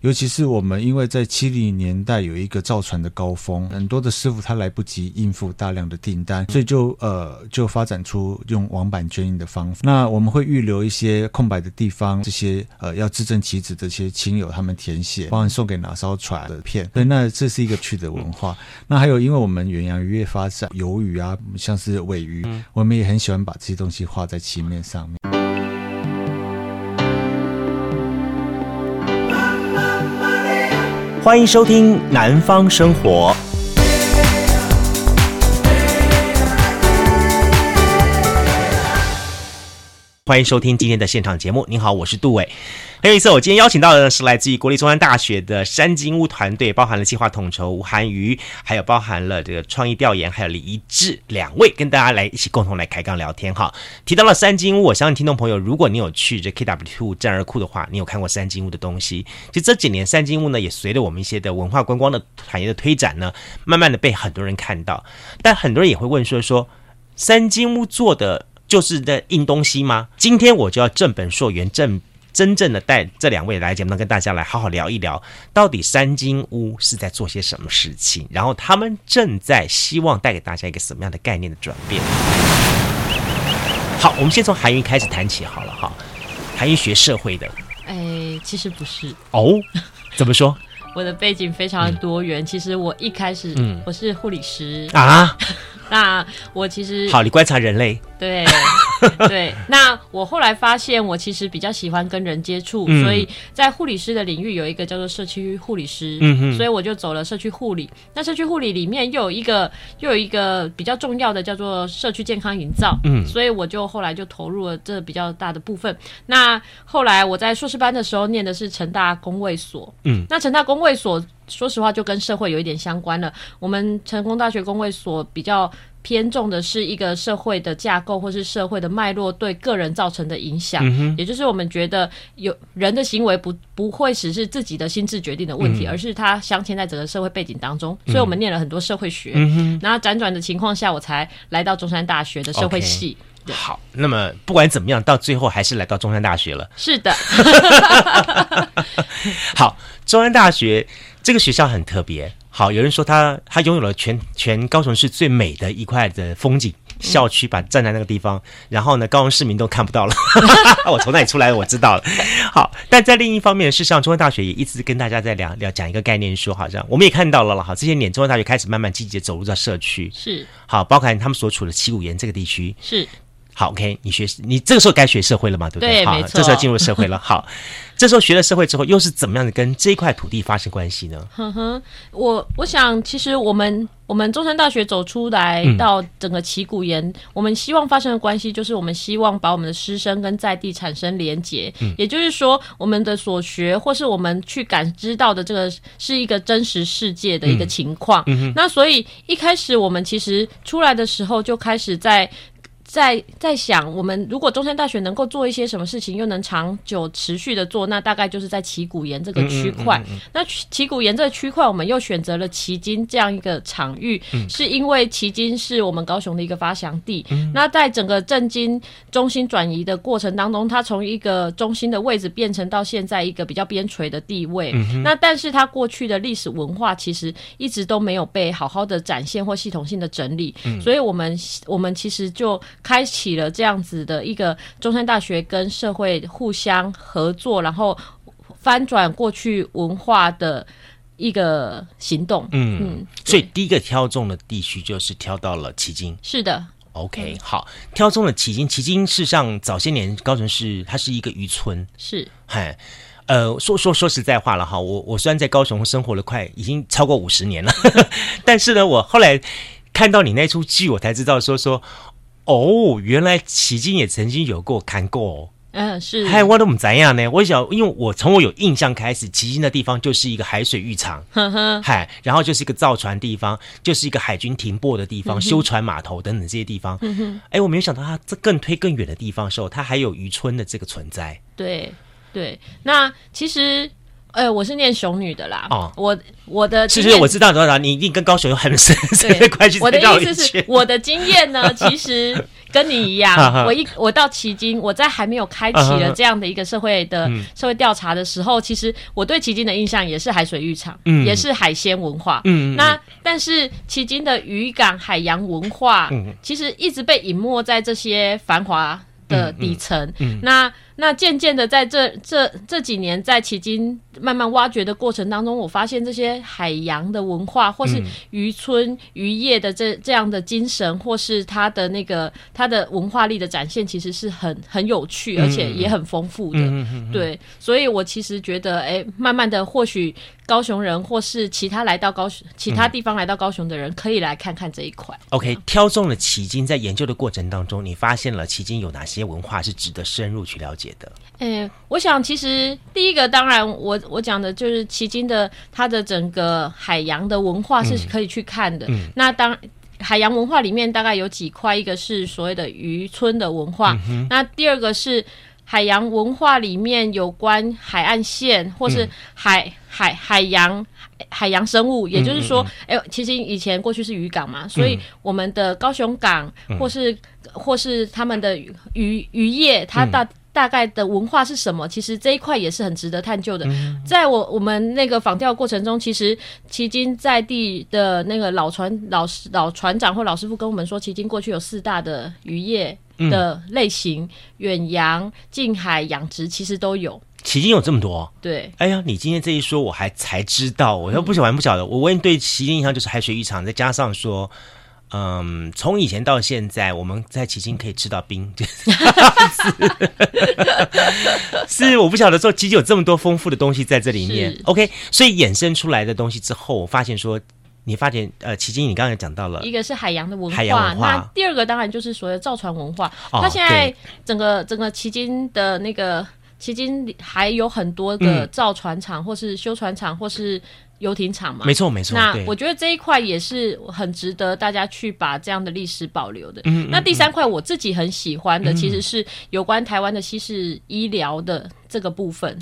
尤其是我们因为在七零年代有一个造船的高峰，很多的师傅他来不及应付大量的订单，所以就呃就发展出用网版捐印的方法。那我们会预留一些空白的地方，这些呃要自证其职的这些亲友他们填写，帮你送给哪艘船的片。所以那这是一个趣的文化。那还有因为我们远洋渔业发展，鱿鱼啊，像是尾鱼，我们也很喜欢把这些东西画在漆面上面。欢迎收听《南方生活》。欢迎收听今天的现场节目。您好，我是杜伟。还有一次，我今天邀请到的是来自于国立中山大学的山金屋团队，包含了计划统筹吴涵瑜，还有包含了这个创意调研，还有李一志两位，跟大家来一起共同来开杠聊天哈。提到了山金屋，我相信听众朋友，如果你有去这 KW2 战二库的话，你有看过山金屋的东西。其实这几年山金屋呢，也随着我们一些的文化观光的产业的推展呢，慢慢的被很多人看到。但很多人也会问说说，三金屋做的就是在印东西吗？今天我就要正本溯源，正。真正的带这两位来节目，能跟大家来好好聊一聊，到底三金屋是在做些什么事情，然后他们正在希望带给大家一个什么样的概念的转变。好，我们先从韩云开始谈起好了哈。韩云学社会的，哎，其实不是哦，怎么说？我的背景非常的多元，嗯、其实我一开始，嗯，我是护理师啊。那我其实好，你观察人类，对 对。那我后来发现，我其实比较喜欢跟人接触，嗯、所以在护理师的领域有一个叫做社区护理师，嗯哼，所以我就走了社区护理。那社区护理里面又有一个又有一个比较重要的叫做社区健康营造，嗯，所以我就后来就投入了这比较大的部分。那后来我在硕士班的时候念的是成大公卫所，嗯，那成大公卫所。说实话，就跟社会有一点相关了。我们成功大学工会所比较偏重的是一个社会的架构，或是社会的脉络对个人造成的影响。嗯、也就是我们觉得有人的行为不不会只是自己的心智决定的问题，嗯、而是他镶嵌在整个社会背景当中。所以我们念了很多社会学。嗯、然后辗转的情况下，我才来到中山大学的社会系。Okay. 好，那么不管怎么样，到最后还是来到中山大学了。是的。好，中山大学。这个学校很特别，好，有人说他他拥有了全全高雄市最美的一块的风景校区，把站在那个地方，然后呢，高雄市民都看不到了。我从那里出来，我知道了。好，但在另一方面，事实上，中央大学也一直跟大家在聊聊讲一个概念，说好像我们也看到了了。好，这些年中央大学开始慢慢积极走入到社区，是好，包含他们所处的旗鼓岩这个地区，是。好，OK，你学你这个时候该学社会了嘛，对不对？对，好，没错。这时候进入社会了。好，这时候学了社会之后，又是怎么样的跟这一块土地发生关系呢？哼哼，我我想，其实我们我们中山大学走出来到整个旗鼓岩，嗯、我们希望发生的关系，就是我们希望把我们的师生跟在地产生连结。嗯、也就是说，我们的所学或是我们去感知到的这个是一个真实世界的一个情况。嗯嗯、那所以一开始我们其实出来的时候就开始在。在在想，我们如果中山大学能够做一些什么事情，又能长久持续的做，那大概就是在旗鼓岩这个区块。嗯嗯嗯嗯、那旗鼓岩这个区块，我们又选择了旗津这样一个场域，嗯、是因为旗津是我们高雄的一个发祥地。嗯、那在整个政经中心转移的过程当中，它从一个中心的位置变成到现在一个比较边陲的地位。嗯、那但是它过去的历史文化其实一直都没有被好好的展现或系统性的整理，嗯、所以我们我们其实就。开启了这样子的一个中山大学跟社会互相合作，然后翻转过去文化的一个行动。嗯嗯，所以第一个挑中的地区就是挑到了旗津。是的，OK，好，挑中了旗津。旗津事实上早些年高雄市它是一个渔村，是，嗨，呃，说说说实在话了哈，我我虽然在高雄生活了快已经超过五十年了，但是呢，我后来看到你那出剧，我才知道说说。哦，原来旗津也曾经有过看过哦。嗯，是。嗨，我都不怎样呢？我想，因为我从我有印象开始，旗津的地方就是一个海水浴场，嗨，然后就是一个造船地方，就是一个海军停泊的地方，嗯、修船码头等等这些地方。哎，我没有想到它这更推更远的地方的时候，它还有渔村的这个存在。对，对。那其实。呃，我是念雄女的啦。哦，我我的其实我知道多少，你一定跟高雄有很深深的关系。我的意思是，我的经验呢，其实跟你一样，我一我到迄今，我在还没有开启了这样的一个社会的社会调查的时候，其实我对迄今的印象也是海水浴场，嗯，也是海鲜文化，嗯，那但是迄今的渔港海洋文化，嗯，其实一直被隐没在这些繁华的底层，嗯，嗯，那。那渐渐的，在这这这几年，在旗津慢慢挖掘的过程当中，我发现这些海洋的文化，或是渔村渔业的这这样的精神，或是它的那个它的文化力的展现，其实是很很有趣，而且也很丰富的。对，所以我其实觉得，哎，慢慢的，或许高雄人或是其他来到高雄其他地方来到高雄的人，可以来看看这一块。OK，挑中了旗津，在研究的过程当中，你发现了旗津有哪些文化是值得深入去了解的？嗯、欸，我想其实第一个，当然我我讲的就是迄今的它的整个海洋的文化是可以去看的。嗯嗯、那当海洋文化里面大概有几块，一个是所谓的渔村的文化，嗯、那第二个是海洋文化里面有关海岸线或是海、嗯、海海洋海洋生物，也就是说，哎、欸，其实以前过去是渔港嘛，所以我们的高雄港或是、嗯、或是他们的渔渔业，它大。大概的文化是什么？其实这一块也是很值得探究的。在我我们那个访钓过程中，其实迄今在地的那个老船老师老船长或老师傅跟我们说，迄今过去有四大的渔业的类型，远洋、近海、养殖，其实都有。迄今有这么多？对。哎呀，你今天这一说，我还才知道。我又不晓得，不晓得。我问对迄今印象就是海水浴场，再加上说。嗯，从以前到现在，我们在迄今可以吃到冰，是我不晓得说，其实有这么多丰富的东西在这里面。OK，所以衍生出来的东西之后，我发现说，你发现呃，旗津你刚才讲到了，一个是海洋的文化，海洋文化，那第二个当然就是所谓的造船文化。它、哦、现在整个整个旗津的那个旗津还有很多个造船厂，嗯、或是修船厂，或是。游艇厂嘛，没错没错。那我觉得这一块也是很值得大家去把这样的历史保留的。嗯，那第三块我自己很喜欢的，其实是有关台湾的西式医疗的这个部分。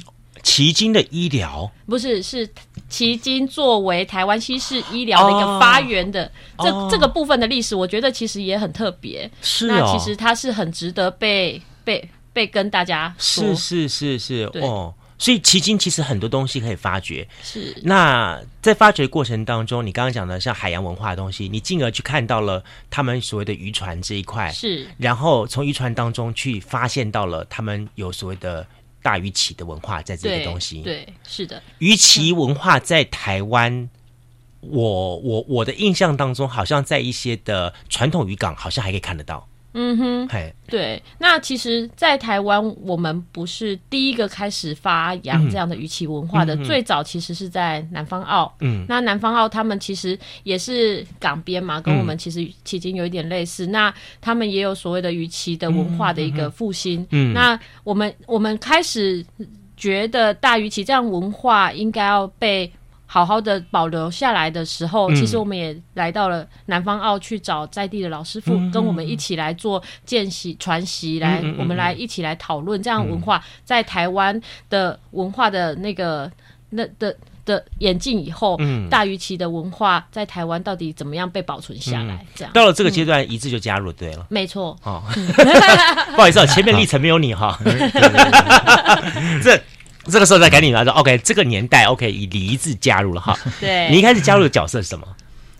奇经的医疗不是，是奇经作为台湾西式医疗的一个发源的这这个部分的历史，我觉得其实也很特别。是，那其实它是很值得被被被跟大家说。是是是是哦。所以迄今其实很多东西可以发掘。是。那在发掘过程当中，你刚刚讲的像海洋文化的东西，你进而去看到了他们所谓的渔船这一块。是。然后从渔船当中去发现到了他们有所谓的大鱼鳍的文化在这个东西。对，对，是的。鱼鳍文化在台湾，嗯、我我我的印象当中，好像在一些的传统渔港，好像还可以看得到。嗯哼，嘿对，那其实，在台湾，我们不是第一个开始发扬这样的渔旗文化的，嗯、最早其实是在南方澳。嗯，那南方澳他们其实也是港边嘛，跟我们其实迄今有一点类似。嗯、那他们也有所谓的渔旗的文化的一个复兴。嗯，那我们我们开始觉得大渔旗这样文化应该要被。好好的保留下来的时候，其实我们也来到了南方澳去找在地的老师傅，嗯、跟我们一起来做见习传习，来、嗯、我们来一起来讨论这样文化在台湾的文化的那个那的的演进以后，嗯、大鱼旗的文化在台湾到底怎么样被保存下来？这样、嗯、到了这个阶段，一致就加入对了，没错。哦，不好意思啊，前面历程没有你哈，这。这个时候再赶紧来说，OK，这个年代 OK，以离”字加入了哈。对，你一开始加入的角色是什么？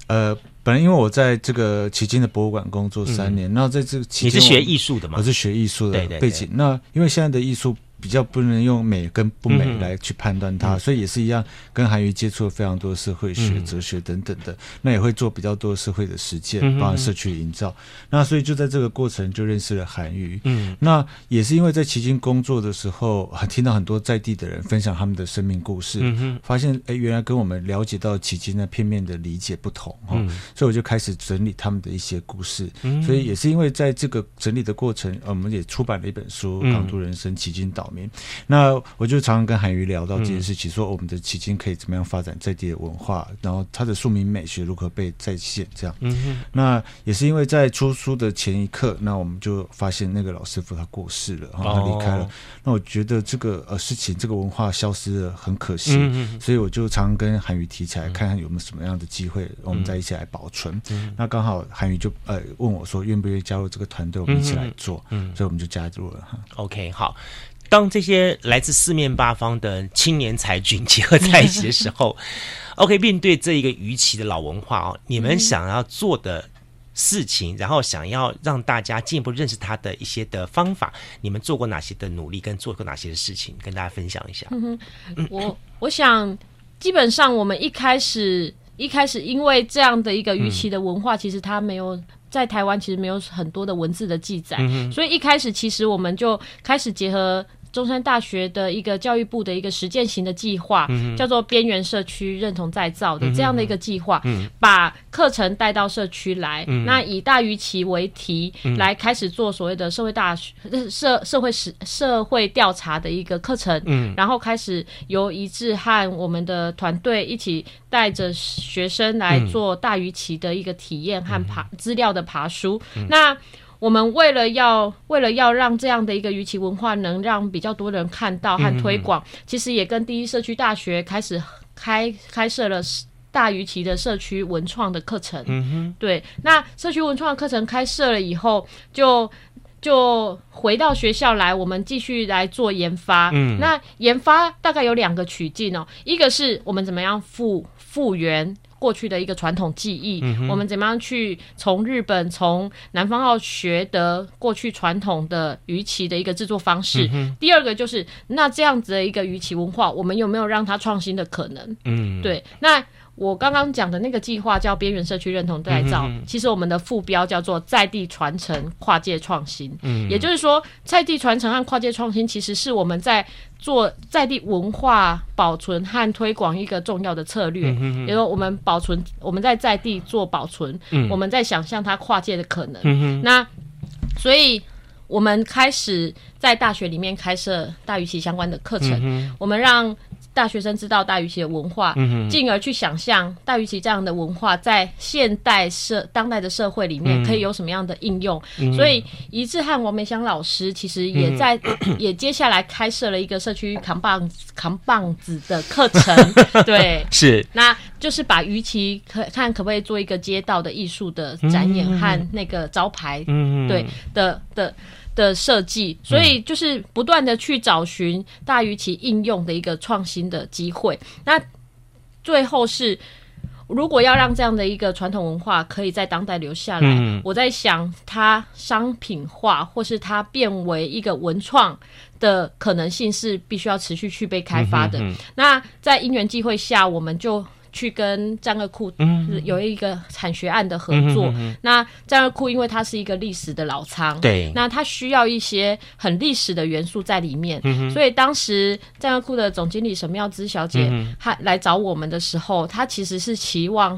呃，本来因为我在这个迄今的博物馆工作三年，那、嗯、在这个期间，你是学艺术的吗？我是学艺术的背景。对对对，那因为现在的艺术。比较不能用美跟不美来去判断它，嗯、所以也是一样，跟韩愈接触了非常多社会学、嗯、哲学等等的，那也会做比较多社会的实践，包括社区营造。嗯、那所以就在这个过程就认识了韩愈。嗯，那也是因为在迄今工作的时候，听到很多在地的人分享他们的生命故事，嗯、哼发现哎，原来跟我们了解到迄今的片面的理解不同哈，嗯、所以我就开始整理他们的一些故事。嗯、所以也是因为在这个整理的过程，我们也出版了一本书《港都人生迄今岛》。民。那我就常常跟韩瑜聊到这件事情，说我们的迄今可以怎么样发展在地的文化，然后它的庶民美学如何被再现，这样。嗯，那也是因为在出书的前一刻，那我们就发现那个老师傅他过世了，然后他离开了。那我觉得这个呃事情，这个文化消失了很可惜，所以我就常常跟韩瑜提起来，看看有没有什么样的机会，我们再一起来保存。那刚好韩瑜就呃问我说，愿不愿意加入这个团队，我们一起来做。嗯，所以我们就加入了。OK，好。当这些来自四面八方的青年才俊结合在一起的时候，OK，面对这一个鱼旗的老文化哦，你们想要做的事情，然后想要让大家进一步认识它的一些的方法，你们做过哪些的努力，跟做过哪些的事情，跟大家分享一下。我我想，基本上我们一开始一开始因为这样的一个鱼旗的文化，其实它没有。在台湾其实没有很多的文字的记载，嗯，所以一开始其实我们就开始结合。中山大学的一个教育部的一个实践型的计划，嗯，叫做边缘社区认同再造的这样的一个计划，嗯，把课程带到社区来，嗯，那以大鱼旗为题，嗯，来开始做所谓的社会大学社社会实社会调查的一个课程，嗯，然后开始由一致和我们的团队一起带着学生来做大鱼旗的一个体验和爬资料的爬书，嗯，那。我们为了要为了要让这样的一个鱼鳍文化能让比较多人看到和推广，嗯、其实也跟第一社区大学开始开开设了大鱼旗的社区文创的课程。嗯哼，对，那社区文创的课程开设了以后，就就回到学校来，我们继续来做研发。嗯，那研发大概有两个曲径哦，一个是我们怎么样复复原。过去的一个传统技艺，嗯，我们怎么样去从日本、从南方澳学得过去传统的鱼鳍的一个制作方式，嗯？第二个就是那这样子的一个鱼鳍文化，我们有没有让它创新的可能？嗯，对，那。我刚刚讲的那个计划叫边缘社区认同再造，嗯，其实我们的副标叫做在地传承、跨界创新。嗯，也就是说，在地传承和跨界创新，其实是我们在做在地文化保存和推广一个重要的策略。嗯，也就是说，我们保存，我们在在地做保存，嗯，我们在想象它跨界的可能。嗯，那所以，我们开始在大学里面开设大鱼旗相关的课程，嗯，我们让。大学生知道大鱼旗的文化，进而去想象大鱼旗这样的文化在现代社当代的社会里面可以有什么样的应用。嗯、所以，一致和王梅香老师其实也在、嗯、也接下来开设了一个社区扛棒扛棒子的课程。对，是，那就是把鱼旗可看可不可以做一个街道的艺术的展演和那个招牌，嗯、对的的。的设计，所以就是不断的去找寻大于其应用的一个创新的机会。那最后是，如果要让这样的一个传统文化可以在当代留下来，嗯、我在想它商品化或是它变为一个文创的可能性是必须要持续去被开发的。嗯、那在因缘际会下，我们就。去跟战二库有一个产学案的合作。那战二库因为它是一个历史的老仓，对，那它需要一些很历史的元素在里面，嗯、所以当时战二库的总经理沈妙芝小姐她来找我们的时候，她其实是期望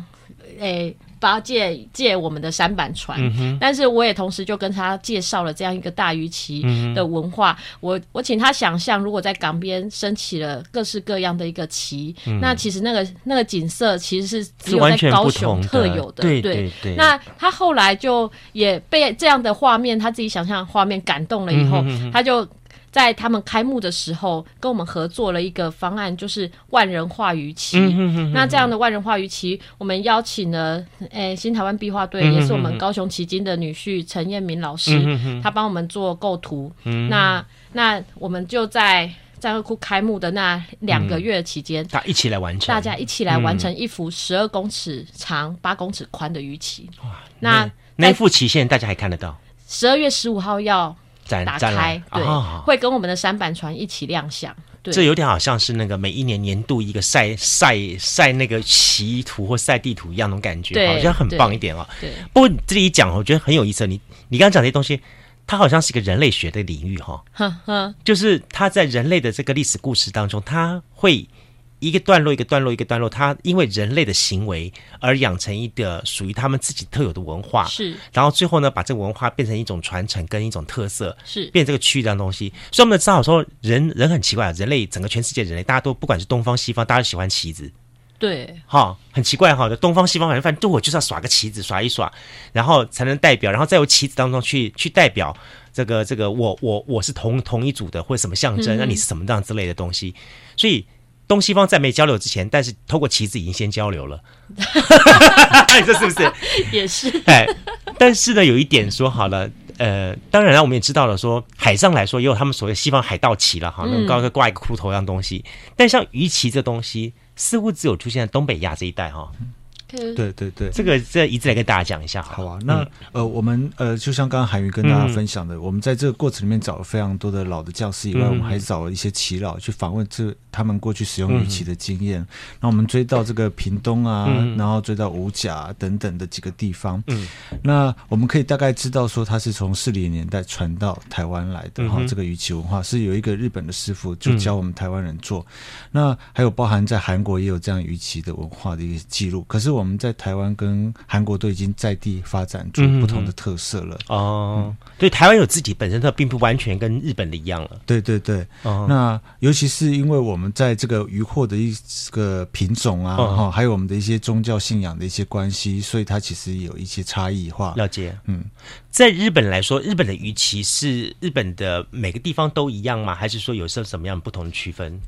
诶。欸八借借我们的舢板船，嗯，但是我也同时就跟他介绍了这样一个大鱼旗的文化。嗯、我我请他想象，如果在港边升起了各式各样的一个旗，嗯，那其实那个那个景色其实是只有在高雄特有的。的对对对，对。那他后来就也被这样的画面，他自己想象的画面感动了以后，嗯、他就。在他们开幕的时候，跟我们合作了一个方案，就是万人画鱼旗。嗯。那这样的万人画鱼旗，我们邀请了诶、欸、新台湾壁画队，也是我们高雄旗津的女婿陈彦明老师，嗯、他帮我们做构图。嗯。那那我们就在战二库开幕的那两个月期间，他、嗯、一起来完成，大家一起来完成一幅十二公尺长、八公尺宽的鱼旗。哇！那那幅旗现在大家还看得到？十二月十五号要。打开对、哦，会跟我们的舢板船一起亮相。对，这有点好像是那个每一年年度一个晒晒晒那个棋图或晒地图一样的感觉，好像很棒一点哦。对，不过你这里一讲，我觉得很有意思。你你刚刚讲这些东西，它好像是一个人类学的领域哈。就是它在人类的这个历史故事当中，它会一个段落一个段落一个段落，它因为人类的行为而养成一个属于他们自己特有的文化，是，然后最后呢，把这个文化变成一种传承跟一种特色，是，变成这个区域这样东西。所以我们知道说人，人人很奇怪，人类整个全世界人类，大家都不管是东方西方，大家都喜欢旗子。对，哈，很奇怪哈，的东方西方反正反正，对我就是要耍个旗子，耍一耍，然后才能代表，然后再由旗子当中去去代表这个这个我我我是同同一组的，或者什么象征，那、嗯、你是什么这样之类的东西。所以东西方在没交流之前，但是透过旗子已经先交流了，你说是不是？也是。哎，但是呢，有一点说好了，呃，当然了，我们也知道了说，说海上来说也有他们所谓西方海盗旗了哈，那高个挂一个骷头一样东西，嗯、但像鱼旗这东西。似乎只有出现在东北亚这一带哈。对对对，这个这一直来跟大家讲一下好，好啊。那、嗯、呃，我们呃，就像刚刚韩瑜跟大家分享的、嗯，我们在这个过程里面找了非常多的老的教师以外，嗯、我们还找了一些耆老去访问这他们过去使用鱼鳍的经验。那、嗯、我们追到这个屏东啊，嗯、然后追到五甲等等的几个地方。嗯，那我们可以大概知道说，它是从四零年代传到台湾来的哈、嗯。这个鱼鳍文化是有一个日本的师傅就教我们台湾人做、嗯。那还有包含在韩国也有这样鱼鳍的文化的一个记录。可是我们在台湾跟韩国都已经在地发展出不同的特色了。嗯、哦，对、嗯，台湾有自己本身它并不完全跟日本的一样了。对对对，哦、那尤其是因为我们在这个鱼货的一个品种啊，哈、哦，还有我们的一些宗教信仰的一些关系，所以它其实有一些差异化。了解，嗯，在日本来说，日本的鱼鳍是日本的每个地方都一样吗？还是说有什什么样不同的区分？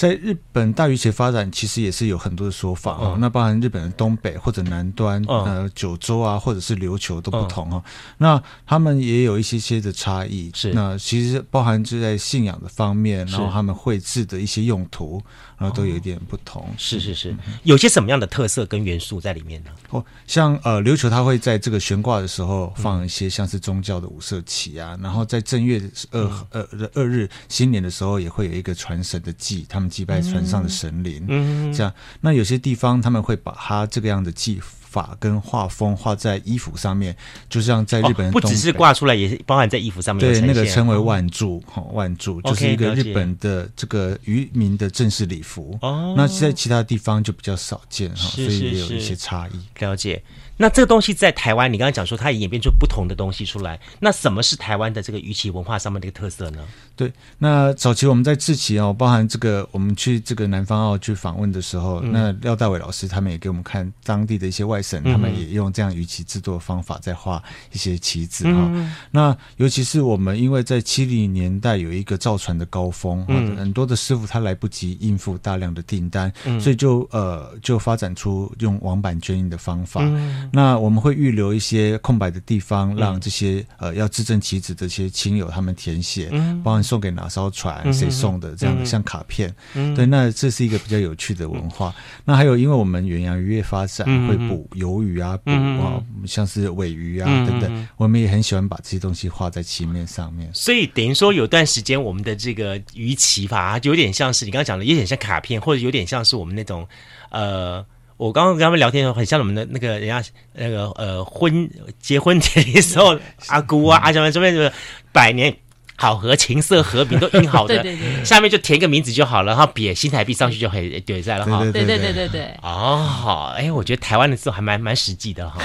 在日本大鱼鳍发展，其实也是有很多的说法哦。那包含日本的东北或者南端，呃，九州啊，或者是琉球都不同哦。那他们也有一些些的差异。是。那其实包含就在信仰的方面，然后他们绘制的一些用途，然后都有一点不同。是是是。有些什么样的特色跟元素在里面呢？哦，像呃琉球，它会在这个悬挂的时候放一些像是宗教的五色旗啊，然后在正月二二二日新年的时候，也会有一个传神的祭，他们。祭拜船上的神灵，嗯，这样。那有些地方他们会把它这个样的技法跟画风画在衣服上面，就像在日本、哦、不只是挂出来，也是包含在衣服上面。对，那个称为万柱，哈、哦，万柱就是一个日本的这个渔民的正式礼服。哦，那在其他地方就比较少见哈，所以也有一些差异。了解。那这个东西在台湾，你刚刚讲说它也演变出不同的东西出来。那什么是台湾的这个鱼旗文化上面的一个特色呢？对，那早期我们在制旗哦，包含这个我们去这个南方澳去访问的时候，嗯、那廖大伟老师他们也给我们看当地的一些外他们也用这样鱼旗制作的方法在画一些旗子哈。那尤其是我们因为在七零年代有一个造船的高峰，嗯、很多的师傅他来不及应付大量的订单，嗯、所以就呃就发展出用网版绢印的方法。嗯。那我们会预留一些空白的地方，让这些、嗯、呃要制证旗子的这些亲友他们填写，嗯，帮你送给哪艘船，谁、嗯、送的这样的像卡片，嗯，对，那这是一个比较有趣的文化。嗯、那还有，因为我们远洋渔业发展、嗯、会捕鱿鱼啊，捕、嗯、啊，像是尾鱼啊、嗯、等等，我们也很喜欢把这些东西画在旗面上面。所以等于说，有段时间我们的这个鱼鳍法就有点像是你刚刚讲的，有点像卡片，或者有点像是我们那种呃。我刚刚跟他们聊天的时候，很像我们的那个人家那个呃婚结婚典礼的时候，阿姑啊阿什么这边就是百年。好合琴瑟和鸣都印好的，对对对，下面就填个名字就好了，然后别新台币上去就可以对在了哈。对对对对对。哦，好，哎，我觉得台湾的这种还蛮蛮实际的哈。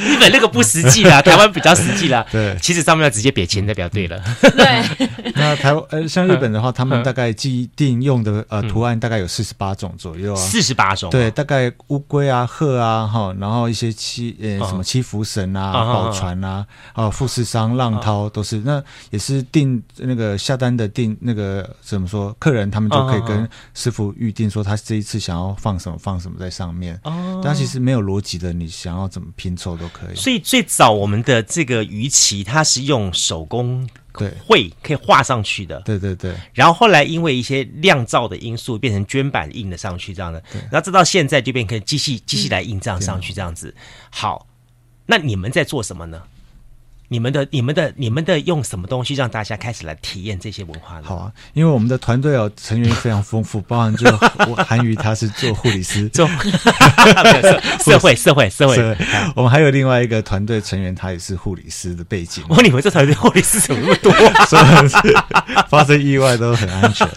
日本那个不实际啦，台湾比较实际啦。对，其实上面要直接别钱代表对了。对。那台湾呃，像日本的话，他们大概既定用的呃图案大概有四十八种左右啊。四十八种。对，大概乌龟啊、鹤啊哈，然后一些七呃什么七福神啊、宝船啊、啊富士山、浪涛都是那。也是订那个下单的订那个怎么说，客人他们就可以跟师傅预定说他这一次想要放什么放什么在上面。哦，但其实没有逻辑的，你想要怎么拼凑都可以。所以最早我们的这个鱼鳍，它是用手工对绘可以画上去的。对对对。然后后来因为一些酿造的因素，变成绢板印的上去这样的。然后直到现在就变成机器机器来印这样上去这样子。好，那你们在做什么呢？你们的、你们的、你们的用什么东西让大家开始来体验这些文化呢？好啊，因为我们的团队哦，成员非常丰富，包含就我韩瑜他是做护理师，做 社会社会社会。我们还有另外一个团队成员，他也是护理师的背景。哦，你们这团队护理师怎么那么多？所以是发生意外都很安全。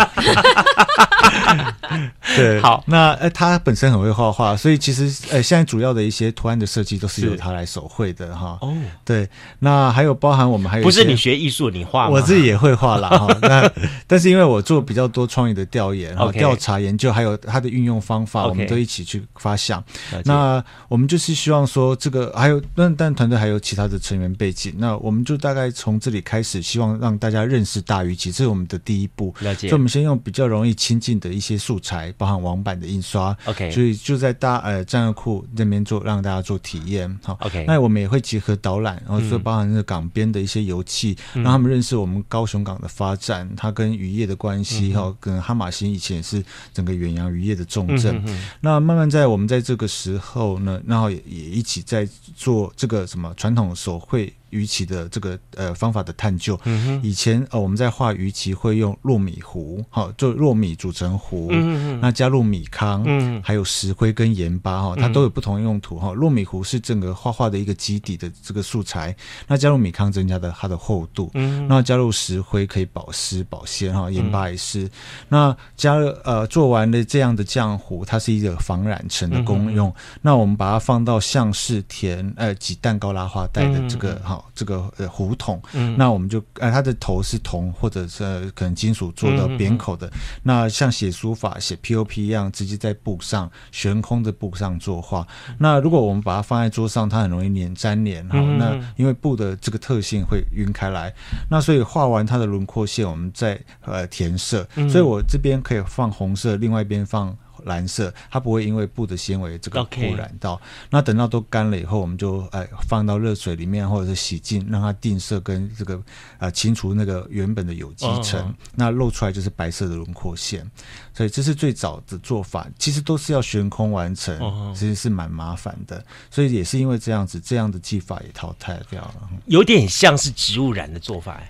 对，好，那呃，他本身很会画画，所以其实呃，现在主要的一些图案的设计都是由他来手绘的哈。哦，对，那还有包含我们还有不是你学艺术，你画？我自己也会画啦 哈。那但是因为我做比较多创意的调研、哈调查研究，还有它的运用方法，我们都一起去发想。那我们就是希望说，这个还有但但团队还有其他的成员背景，那我们就大概从这里开始，希望让大家认识大鱼棋，这是我们的第一步。了解。所以我们先用比较容易亲近的一些素材，包含网版的印刷。OK。所以就在大呃战略库那边做，让大家做体验。好。OK。那我们也会结合导览，然后说包含那个港边的一些油气，让他们认识我们高雄港的发展，它跟渔业的关系哈，跟哈马星以前是整个远洋渔业的重镇。那慢慢在我们在这个时候呢，然后也也一起在做这个什么传统手绘。鱼鳍的这个呃方法的探究，嗯、以前呃我们在画鱼鳍会用糯米糊，好，就糯米煮成糊，那加入米糠，嗯、还有石灰跟盐巴哈，它都有不同用途哈。糯米糊是整个画画的一个基底的这个素材，那加入米糠增加的它的厚度，嗯、那加入石灰可以保湿保鲜哈，盐巴也是。嗯、那加入呃做完了这样的浆糊，它是一个防染尘的功用。嗯、那我们把它放到像是填呃挤蛋糕拉花袋的这个哈。嗯这个呃壶筒，嗯、那我们就呃它的头是铜或者是、呃、可能金属做的扁口的，那像写书法写 POP 一样，直接在布上悬空的布上作画。嗯、那如果我们把它放在桌上，它很容易粘粘连哈。那因为布的这个特性会晕开来，那所以画完它的轮廓线，我们再呃填色。嗯、所以我这边可以放红色，另外一边放。蓝色，它不会因为布的纤维这个污染到。那等到都干了以后，我们就哎放到热水里面，或者是洗净，让它定色跟这个啊、呃、清除那个原本的有机层。Oh, oh. 那露出来就是白色的轮廓线。所以这是最早的做法，其实都是要悬空完成，oh, oh. 其实是蛮麻烦的。所以也是因为这样子，这样的技法也淘汰掉了。有点像是植物染的做法，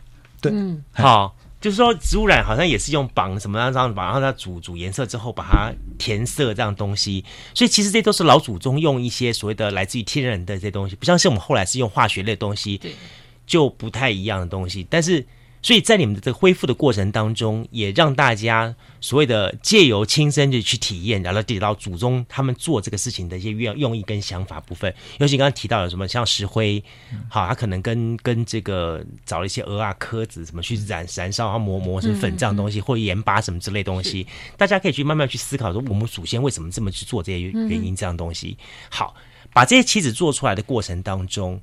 对，嗯，好。就是说，植物染好像也是用绑什么样这样绑，然后它煮煮颜色之后把它填色这样东西。所以其实这都是老祖宗用一些所谓的来自于天然的这些东西，不像是我们后来是用化学类的东西，对，就不太一样的东西。但是。所以在你们的这个恢复的过程当中，也让大家所谓的借由亲身的去体验，然后提到祖宗他们做这个事情的一些用用意跟想法部分。尤其刚刚提到有什么像石灰，好，他可能跟跟这个找了一些鹅啊壳子什么去燃燃烧，然后磨磨成粉这样东西，或盐巴什么之类东西，大家可以去慢慢去思考说，我们祖先为什么这么去做这些原因这样东西。好，把这些棋子做出来的过程当中。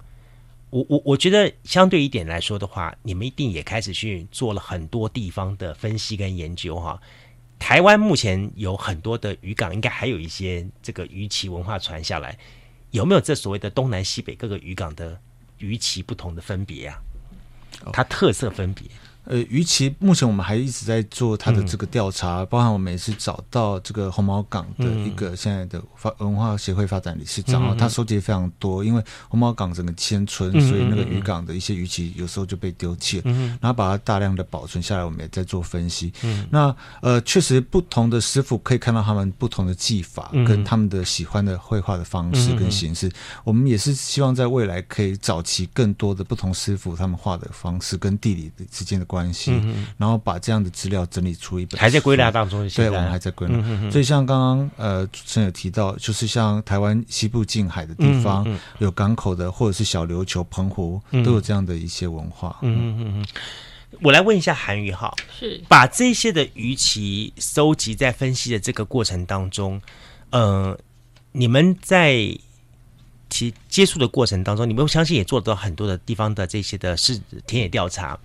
我我我觉得相对一点来说的话，你们一定也开始去做了很多地方的分析跟研究哈。台湾目前有很多的渔港，应该还有一些这个鱼鳍文化传下来，有没有这所谓的东南西北各个渔港的鱼鳍不同的分别啊？它特色分别？呃，鱼鳍目前我们还一直在做它的这个调查，嗯、包含我们也是找到这个红毛港的一个现在的发文化协会发展理事长，嗯、他收集非常多，因为红毛港整个迁村，嗯、所以那个渔港的一些鱼鳍有时候就被丢弃然后把它大量的保存下来，我们也在做分析。嗯、那呃，确实不同的师傅可以看到他们不同的技法，跟他们的喜欢的绘画的方式跟形式。嗯、我们也是希望在未来可以找齐更多的不同师傅他们画的方式跟地理的之间的关系。关系，嗯、然后把这样的资料整理出一本，还在归纳当中。对，我们还在归纳。嗯、哼哼，所以像刚刚呃主持人有提到，就是像台湾西部近海的地方，嗯、哼哼有港口的，或者是小琉球、澎湖，都有这样的一些文化。嗯嗯嗯。我来问一下韩瑜哈，是把这些的鱼鳍收集在分析的这个过程当中，呃，你们在其接触的过程当中，你们相信也做到很多的地方的这些的是田野调查。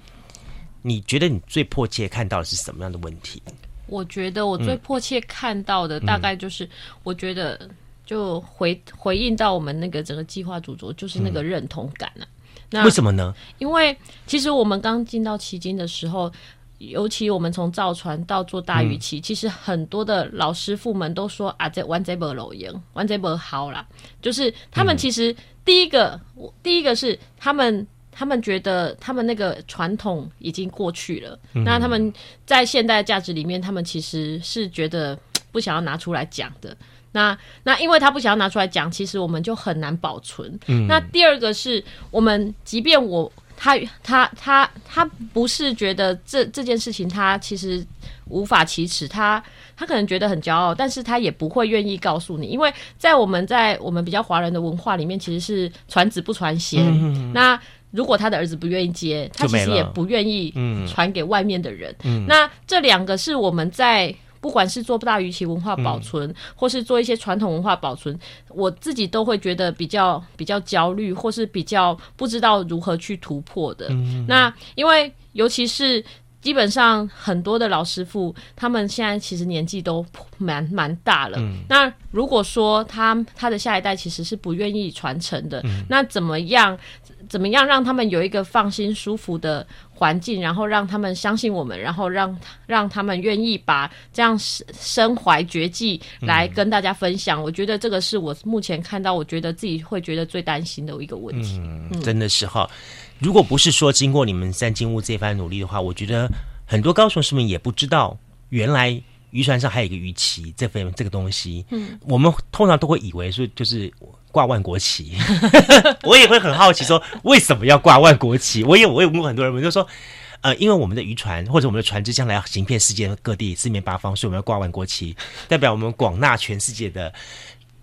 你觉得你最迫切看到的是什么样的问题？我觉得我最迫切看到的大概就是，我觉得就回回应到我们那个整个计划主轴，就是那个认同感啊。那为什么呢？因为其实我们刚进到旗津的时候，尤其我们从造船到做大鱼鳍，其实很多的老师傅们都说啊，这玩这波老赢，玩这波好啦。就是他们其实第一个，第一个是他们。他们觉得他们那个传统已经过去了，嗯、那他们在现代价值里面，他们其实是觉得不想要拿出来讲的。那那因为他不想要拿出来讲，其实我们就很难保存。嗯、那第二个是我们，即便我他他他他不是觉得这这件事情他其实无法启齿，他他可能觉得很骄傲，但是他也不会愿意告诉你，因为在我们在我们比较华人的文化里面，其实是传子不传贤。嗯、那如果他的儿子不愿意接，他其实也不愿意传给外面的人。嗯、那这两个是我们在不管是做大鱼旗文化保存，嗯、或是做一些传统文化保存，我自己都会觉得比较比较焦虑，或是比较不知道如何去突破的。嗯、那因为尤其是。基本上很多的老师傅，他们现在其实年纪都蛮蛮大了。嗯、那如果说他他的下一代其实是不愿意传承的，嗯、那怎么样怎么样让他们有一个放心舒服的环境，然后让他们相信我们，然后让让他们愿意把这样身怀绝技来跟大家分享。嗯、我觉得这个是我目前看到，我觉得自己会觉得最担心的一个问题。嗯，嗯真的是哈。如果不是说经过你们三金屋这番努力的话，我觉得很多高雄市民也不知道，原来渔船上还有一个鱼旗这份这个东西。嗯，我们通常都会以为说就是挂万国旗，我也会很好奇说为什么要挂万国旗？我也我也问过很多人，我就说，呃，因为我们的渔船或者我们的船只将来要行遍世界各地四面八方，所以我们要挂万国旗，代表我们广纳全世界的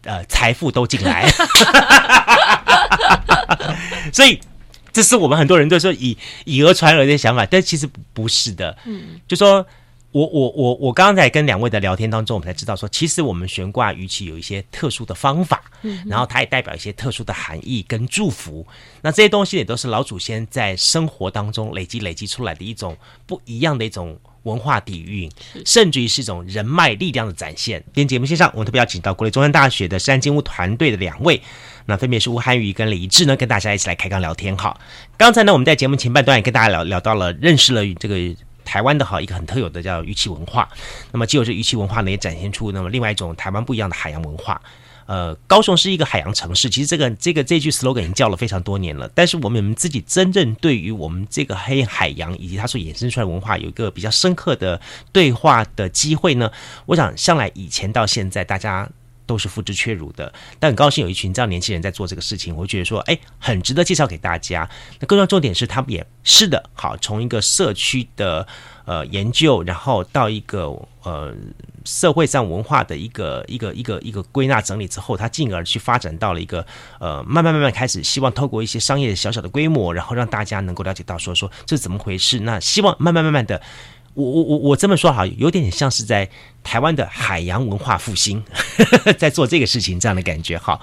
呃财富都进来，所以。这是我们很多人都说以以讹传讹的想法，但其实不是的。嗯，就说我我我我刚刚在跟两位的聊天当中，我们才知道说，其实我们悬挂鱼旗有一些特殊的方法，嗯，然后它也代表一些特殊的含义跟祝福。那这些东西也都是老祖先在生活当中累积累积出来的一种不一样的一种。文化底蕴，甚至于是一种人脉力量的展现。今天节目线上，我们特别邀请到国立中山大学的山金屋团队的两位，那分别是吴涵宇跟李宜志呢，跟大家一起来开刚聊天。哈，刚才呢，我们在节目前半段也跟大家聊聊到了，认识了这个台湾的哈一个很特有的叫鱼鳍文化。那么，既有这鱼鳍文化呢，也展现出那么另外一种台湾不一样的海洋文化。呃，高雄是一个海洋城市，其实这个这个这句 slogan 已经叫了非常多年了。但是我们自己真正对于我们这个黑海洋以及它所衍生出来文化有一个比较深刻的对话的机会呢，我想向来以前到现在大家都是付之阙如的。但很高兴有一群这样年轻人在做这个事情，我会觉得说，哎，很值得介绍给大家。那更重要重点是，他们也是的，好，从一个社区的。呃，研究，然后到一个呃社会上文化的一个一个一个一个归纳整理之后，他进而去发展到了一个呃慢慢慢慢开始，希望透过一些商业小小的规模，然后让大家能够了解到说说这是怎么回事。那希望慢慢慢慢的，我我我我这么说好，有点像是在台湾的海洋文化复兴，在做这个事情这样的感觉。哈，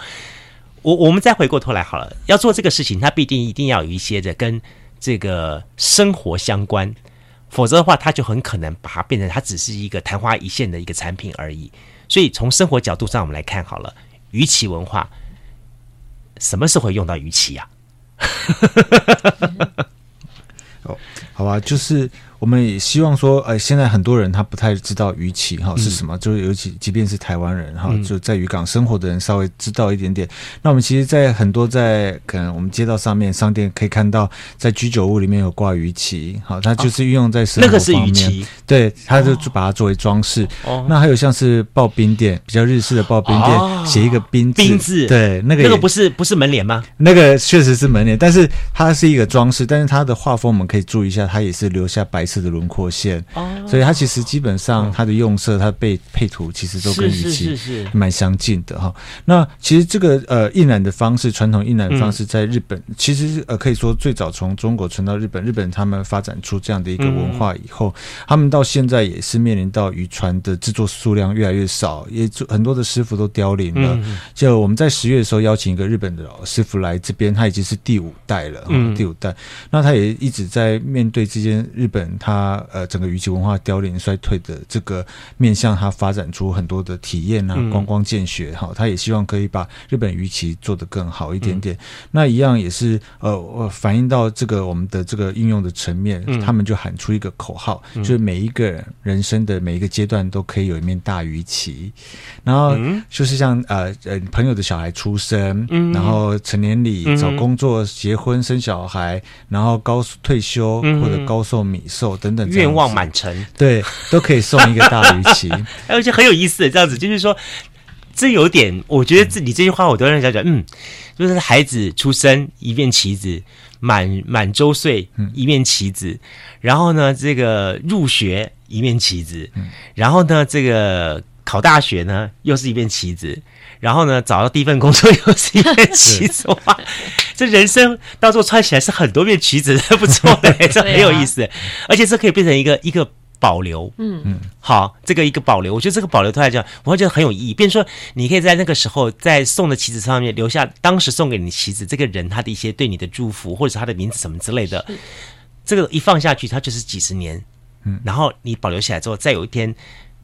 我我们再回过头来好了，要做这个事情，它必定一定要有一些的跟这个生活相关。否则的话，它就很可能把它变成它只是一个昙花一现的一个产品而已。所以从生活角度上，我们来看好了，鱼鳍文化什么时候会用到鱼鳍呀？哦，好吧，就是。我们也希望说，呃，现在很多人他不太知道鱼鳍哈是什么，嗯、就是尤其即便是台湾人哈，就在渔港生活的人稍微知道一点点。嗯、那我们其实，在很多在可能我们街道上面商店可以看到，在居酒屋里面有挂鱼鳍，好，它就是运用在生活方面。哦、那个是鱼鳍，对，它就把它作为装饰。哦，那还有像是刨冰店，比较日式的刨冰店，写、哦、一个冰字，冰字，对，那个那个不是不是门帘吗？那个确实是门帘，但是它是一个装饰，但是它的画风我们可以注意一下，它也是留下白。色的轮廓线，所以它其实基本上它的用色，它被配图其实都跟鱼期蛮相近的哈。那其实这个呃印染的方式，传统印染方式在日本，其实呃可以说最早从中国传到日本，日本他们发展出这样的一个文化以后，他们到现在也是面临到渔船的制作数量越来越少，也很多的师傅都凋零了。就我们在十月的时候邀请一个日本的师傅来这边，他已经是第五代了，嗯。第五代，那他也一直在面对。对这件日本它呃整个鱼旗文化凋零衰退的这个面向，它发展出很多的体验啊，观光见学哈，他、嗯、也希望可以把日本鱼旗做得更好一点点。嗯、那一样也是呃反映到这个我们的这个应用的层面，嗯、他们就喊出一个口号，嗯、就是每一个人人生的每一个阶段都可以有一面大鱼旗，然后就是像呃呃朋友的小孩出生，嗯、然后成年礼找工作、结婚生小孩，然后高退休或者高寿米寿等等，愿望满成，对，都可以送一个大鱼旗，而且很有意思这样子，就是说这有点，我觉得这你这句话我都让人家讲，嗯，就是孩子出生一面旗子，满满周岁一面旗子，嗯、然后呢，这个入学一面旗子，嗯、然后呢，这个考大学呢又是一面旗子。然后呢，找到第一份工作又是一面旗子，哇，这人生到时候串起来是很多面旗子，不错的，这 很有意思，啊、而且这可以变成一个一个保留，嗯。嗯，好，这个一个保留，我觉得这个保留对来讲，我会觉得很有意义。比如说，你可以在那个时候在送的旗子上面留下当时送给你旗子这个人他的一些对你的祝福，或者是他的名字什么之类的，这个一放下去，它就是几十年，嗯，然后你保留起来之后，再有一天。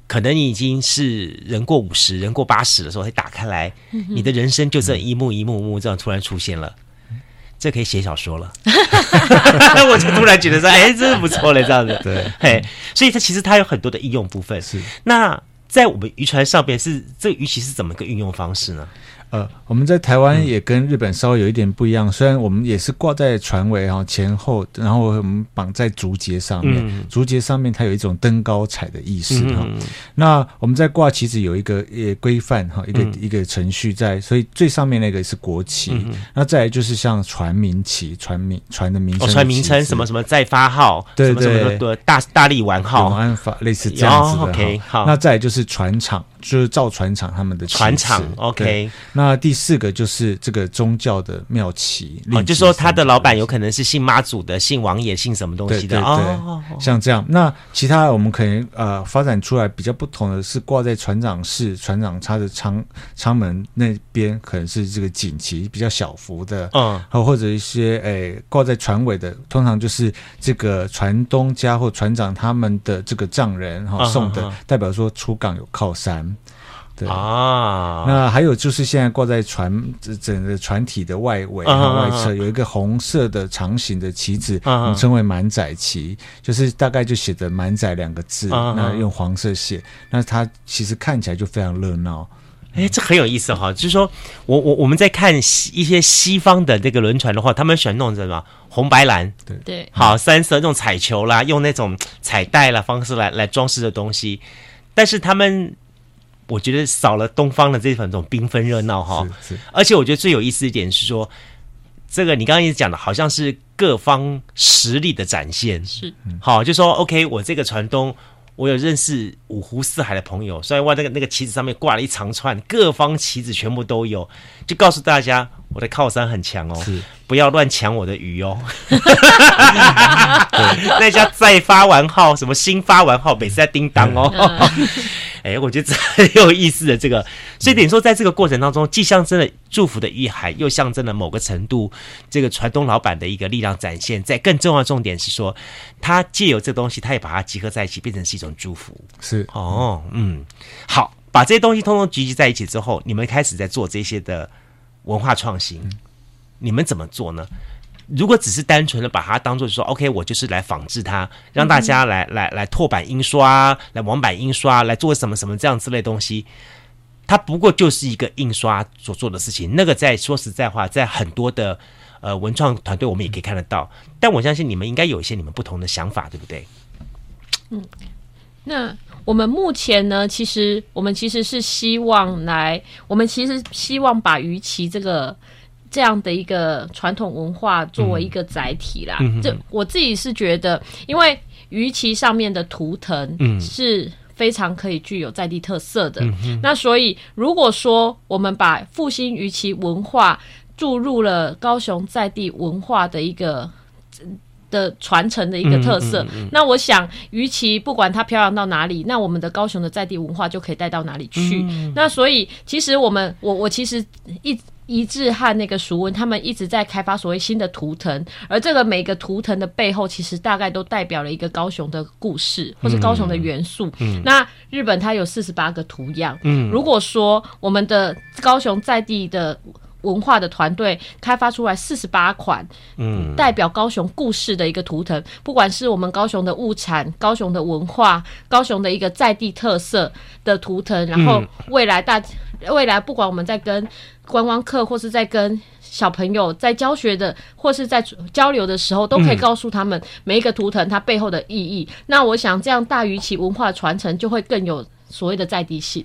可能你已经是人过五十、人过八十的时候，会打开来，你的人生就这一幕一幕幕这样突然出现了，嗯、这可以写小说了。我就突然觉得说，哎，真的不错了，这样子。对，嘿，所以它其实它有很多的应用部分。是，那在我们渔船上边是这个鱼鳍是怎么个运用方式呢？呃，我们在台湾也跟日本稍微有一点不一样，嗯、虽然我们也是挂在船尾哈前后，然后我们绑在竹节上面，嗯、竹节上面它有一种登高踩的意思哈。嗯、那我们在挂旗子有一个也规范哈，一个、嗯、一个程序在，所以最上面那个是国旗，嗯、那再来就是像船名旗、船名船的名称、哦，船名称什么什么再发号，对对。对，对大大力丸号、永安法类似这样子的、哦、OK 好，那再来就是船厂。就是造船厂他们的船厂，OK。那第四个就是这个宗教的庙旗，哦，就是说他的老板有可能是信妈祖的，信王爷，信什么东西的，对对对，哦，像这样。那其他我们可能呃发展出来比较不同的是挂在船长室，船长他的舱舱门那边可能是这个锦旗，比较小幅的，嗯，或者一些诶挂在船尾的，通常就是这个船东家或船长他们的这个丈人哈送的，代表说出港有靠山。对。啊，那还有就是现在挂在船整个船体的外围和外侧有一个红色的长形的旗子，我们称为满载旗，就是大概就写着“满载”两个字，那用黄色写，那它其实看起来就非常热闹。哎，这很有意思哈，就是说我我我们在看西一些西方的这个轮船的话，他们喜欢弄什么红白蓝，对。对，好三色那种彩球啦，用那种彩带啦方式来来装饰的东西，但是他们。我觉得少了东方的这份这种缤纷热闹哈，是是，而且我觉得最有意思一点是说，这个你刚刚一直讲的，好像是各方实力的展现，是，好，就说 OK，我这个船东，我有认识五湖四海的朋友，所以哇，那个那个旗子上面挂了一长串，各方旗子全部都有，就告诉大家我的靠山很强哦，是，不要乱抢我的鱼哦，那家再发完号，什么新发完号，每次在叮当哦。嗯哎，我觉得这 很有意思的这个，所以等于说，在这个过程当中，既象征了祝福的意涵，又象征了某个程度这个船东老板的一个力量展现。在更重要的重点是说，他借由这东西，他也把它集合在一起，变成是一种祝福。是哦，嗯，好，把这些东西通通聚集在一起之后，你们开始在做这些的文化创新，你们怎么做呢？如果只是单纯的把它当做说，OK，我就是来仿制它，让大家来来来拓版印刷，来网版印刷，来做什么什么这样之类东西，它不过就是一个印刷所做的事情。那个在说实在话，在很多的呃文创团队，我们也可以看得到。但我相信你们应该有一些你们不同的想法，对不对？嗯，那我们目前呢，其实我们其实是希望来，我们其实希望把鱼鳍这个。这样的一个传统文化作为一个载体啦，这、嗯、我自己是觉得，因为鱼鳍上面的图腾是非常可以具有在地特色的。嗯、那所以，如果说我们把复兴鱼鳍文化注入了高雄在地文化的一个的传承的一个特色。那我想，与其不管它飘扬到哪里，那我们的高雄的在地文化就可以带到哪里去。嗯、那所以，其实我们我我其实一。一致和那个熟文，他们一直在开发所谓新的图腾，而这个每个图腾的背后，其实大概都代表了一个高雄的故事，或是高雄的元素。嗯，那日本它有四十八个图样。嗯，如果说我们的高雄在地的文化的团队开发出来四十八款，嗯，代表高雄故事的一个图腾，不管是我们高雄的物产、高雄的文化、高雄的一个在地特色的图腾，然后未来大未来不管我们在跟观光客或是在跟小朋友在教学的，或是在交流的时候，都可以告诉他们每一个图腾它背后的意义。嗯、那我想这样大于其文化传承就会更有所谓的在地性。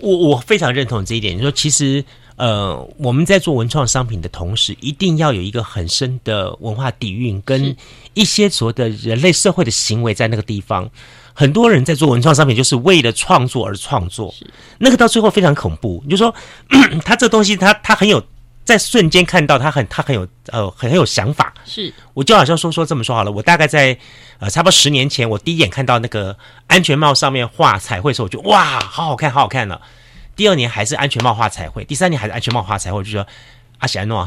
我我非常认同这一点。你说其实呃，我们在做文创商品的同时，一定要有一个很深的文化底蕴，跟一些所谓的人类社会的行为在那个地方。很多人在做文创商品，就是为了创作而创作，那个到最后非常恐怖。就是说 他这东西他，他他很有，在瞬间看到他很他很有呃很很有想法。是，我就好像说说这么说好了。我大概在呃差不多十年前，我第一眼看到那个安全帽上面画彩绘的时候，我就哇，好好看，好好看了。第二年还是安全帽画彩绘，第三年还是安全帽画彩绘，我就说阿喜安诺，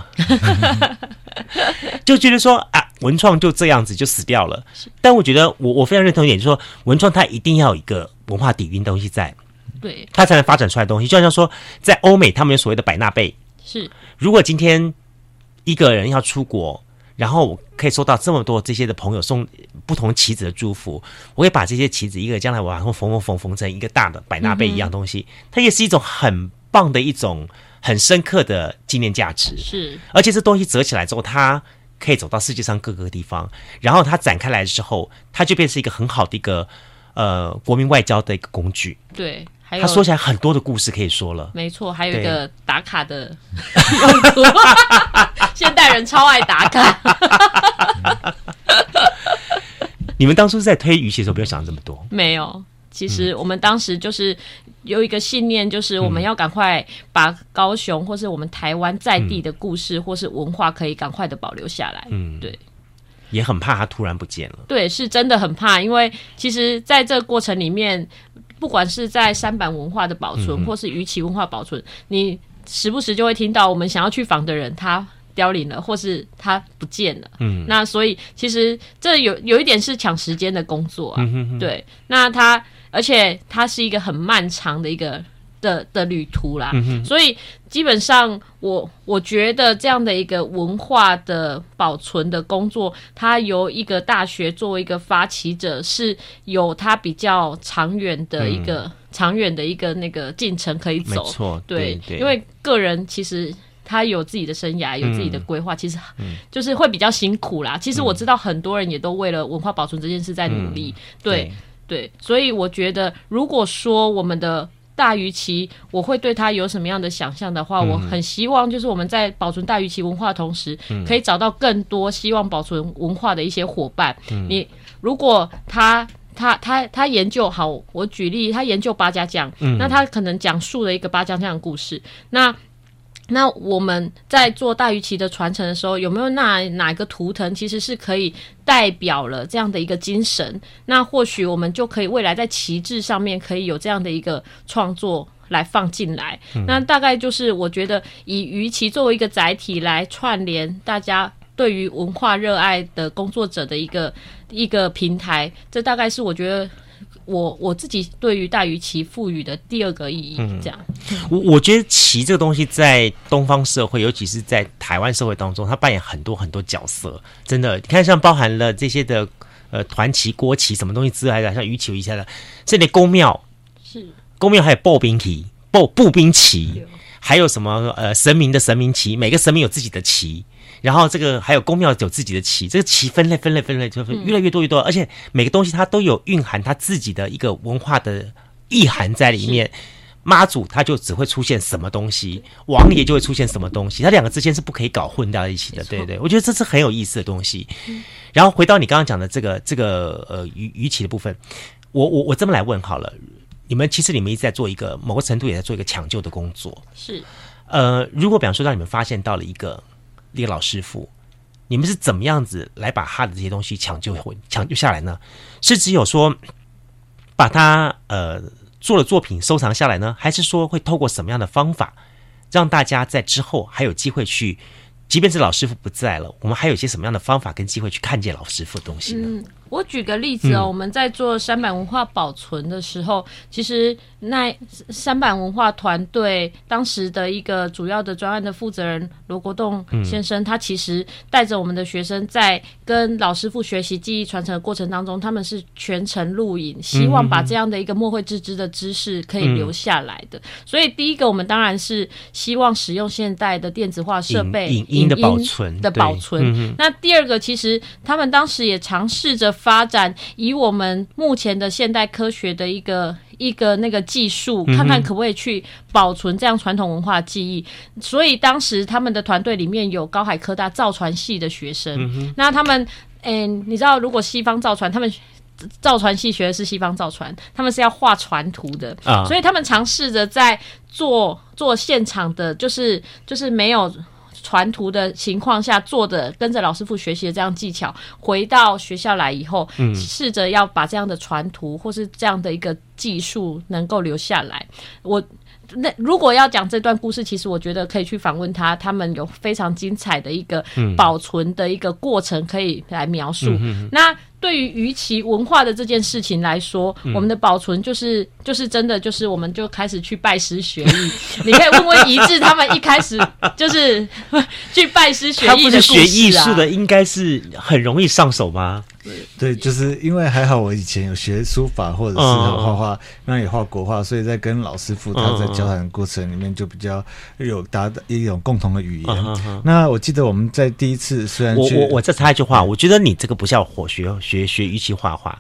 就觉得说啊。文创就这样子就死掉了，但我觉得我我非常认同一点，就是说文创它一定要有一个文化底蕴东西在，对，它才能发展出来的东西。就好像说，在欧美他们有所谓的百纳贝，是。如果今天一个人要出国，然后我可以收到这么多这些的朋友送不同棋子的祝福，我会把这些棋子一个将来我然后缝缝缝缝成一个大的百纳贝一样东西，嗯、它也是一种很棒的一种很深刻的纪念价值。是，而且这东西折起来之后，它。可以走到世界上各个地方，然后它展开来之后，它就变成一个很好的一个呃国民外交的一个工具。对，还有它说起来很多的故事可以说了。没错，还有一个打卡的 用途，现代人超爱打卡。你们当初在推鱼期的时候，不要想这么多？没有。其实我们当时就是有一个信念，就是我们要赶快把高雄或是我们台湾在地的故事或是文化，可以赶快的保留下来。嗯，对，也很怕它突然不见了。对，是真的很怕，因为其实在这个过程里面，不管是在山板文化的保存，或是鱼鳍文化保存，你时不时就会听到我们想要去访的人他凋零了，或是他不见了。嗯，那所以其实这有有一点是抢时间的工作啊。对，那他。而且它是一个很漫长的一个的的旅途啦，所以基本上我我觉得这样的一个文化的保存的工作，它由一个大学作为一个发起者，是有它比较长远的一个、嗯、长远的一个那个进程可以走。没错，对，对，对，因为个人其实他有自己的生涯，有自己的规划，嗯、其实就是会比较辛苦啦。其实我知道很多人也都为了文化保存这件事在努力。对对，所以我觉得，如果说我们的大鱼鳍，我会对它有什么样的想象的话，嗯、我很希望就是我们在保存大鱼鳍文化的同时，嗯、可以找到更多希望保存文化的一些伙伴。嗯、你如果他他他他研究好，我举例，他研究八家将，嗯、那他可能讲述了一个八家将的故事，那。那我们在做大鱼旗的传承的时候，有没有那哪一个图腾其实是可以代表了这样的一个精神？那或许我们就可以未来在旗帜上面可以有这样的一个创作来放进来。嗯、那大概就是我觉得以鱼旗作为一个载体来串联大家对于文化热爱的工作者的一个一个平台，这大概是我觉得。我我自己对于大鱼旗赋予的第二个意义，这样，我、嗯、我觉得旗这个东西在东方社会，尤其是在台湾社会当中，它扮演很多很多角色。真的，你看，像包含了这些的呃团旗、国旗什么东西之类的，像鱼旗一下的，这里宫庙是宫庙，还有步兵旗、步步兵旗，还有什么呃神明的神明旗，每个神明有自己的旗。然后这个还有宫庙有自己的旗，这个旗分类分类分类就是越来越多越多，嗯、而且每个东西它都有蕴含它自己的一个文化的意涵在里面。妈祖它就只会出现什么东西，王爷就会出现什么东西，它两个之间是不可以搞混在一起的。对对，我觉得这是很有意思的东西。然后回到你刚刚讲的这个这个呃鱼鱼鳍的部分，我我我这么来问好了，你们其实你们一直在做一个某个程度也在做一个抢救的工作。是，呃，如果比方说让你们发现到了一个。那个老师傅，你们是怎么样子来把他的这些东西抢救回抢救下来呢？是只有说把他呃做的作品收藏下来呢，还是说会透过什么样的方法，让大家在之后还有机会去，即便是老师傅不在了，我们还有一些什么样的方法跟机会去看见老师傅的东西呢？我举个例子哦，嗯、我们在做山板文化保存的时候，其实那山板文化团队当时的一个主要的专案的负责人罗国栋先生，嗯、他其实带着我们的学生在跟老师傅学习技艺传承的过程当中，他们是全程录影，希望把这样的一个墨绘制织的知识可以留下来的。嗯、所以第一个，我们当然是希望使用现代的电子化设备，影音的保存的保存。嗯、那第二个，其实他们当时也尝试着。发展以我们目前的现代科学的一个一个那个技术，看看可不可以去保存这样传统文化记忆。嗯、所以当时他们的团队里面有高海科大造船系的学生，嗯、那他们，嗯、欸，你知道，如果西方造船，他们造船系学的是西方造船，他们是要画船图的啊，所以他们尝试着在做做现场的，就是就是没有。传图的情况下做的，跟着老师傅学习的这样技巧，回到学校来以后，嗯，试着要把这样的传图或是这样的一个技术能够留下来。我那如果要讲这段故事，其实我觉得可以去访问他，他们有非常精彩的一个保存的一个过程可以来描述。嗯、那。对于鱼鳍文化的这件事情来说，嗯、我们的保存就是就是真的就是我们就开始去拜师学艺。你可以问问一志，他们一开始就是 去拜师学艺的故是学艺术的，应该是很容易上手吗？对，就是因为还好我以前有学书法或者是画画，那、嗯、也画国画，所以在跟老师傅他在交谈的过程里面就比较有达到一种共同的语言。那我记得我们在第一次虽然我我我再插一句话，我觉得你这个不叫火学学学鱼鳍画画。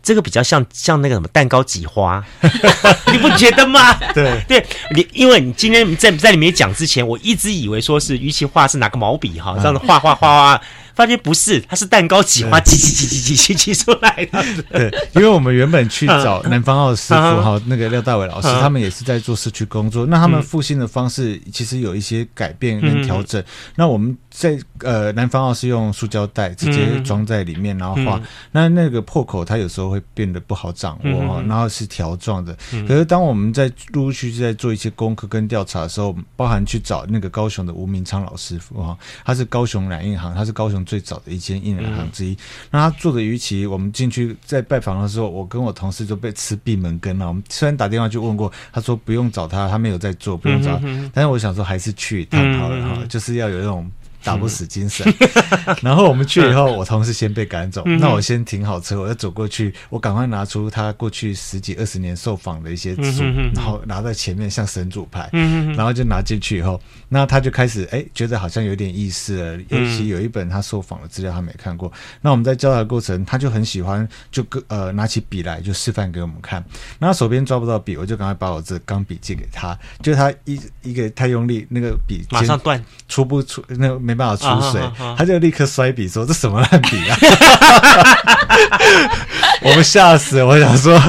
这个比较像像那个什么蛋糕挤花，你不觉得吗？对。对，你因为你今天在在里面讲之前，我一直以为说是鱼鳍画是拿个毛笔哈，这样子画画画画，发现不是，它是蛋糕挤花挤挤挤挤挤挤挤出来的。对，因为我们原本去找 南方澳的师傅哈，那个廖大伟老师，他们也是在做社区工作，那他们复兴的方式其实有一些改变跟调整。那我们在呃南方澳是用塑胶袋直接装在里面，然后画，那那个破口它有时候会。变得不好掌握，嗯、然后是条状的。嗯、可是当我们在陆续在做一些功课跟调查的时候，包含去找那个高雄的吴明昌老师傅哈，他是高雄染印行，他是高雄最早的一间印染行之一。嗯、那他做的鱼鳍，我们进去在拜访的时候，我跟我同事就被吃闭门羹了。我们虽然打电话去问过，他说不用找他，他没有在做，不用找。但是我想说，还是去一趟好了哈，就是要有那种。打不死精神，然后我们去以后，我同事先被赶走，那我先停好车，我要走过去，我赶快拿出他过去十几二十年受访的一些书，然后拿在前面像神主牌，然后就拿进去以后，那他就开始哎觉得好像有点意思了，尤其有一本他受访的资料他没看过，那我们在教他的过程，他就很喜欢，就呃拿起笔来就示范给我们看，那他手边抓不到笔，我就赶快把我这钢笔借给他，就他一一个太用力，那个笔马上断，出不出那个没。没办法出水，他就立刻摔笔说：“这什么烂笔啊！” 我们吓死了，我想说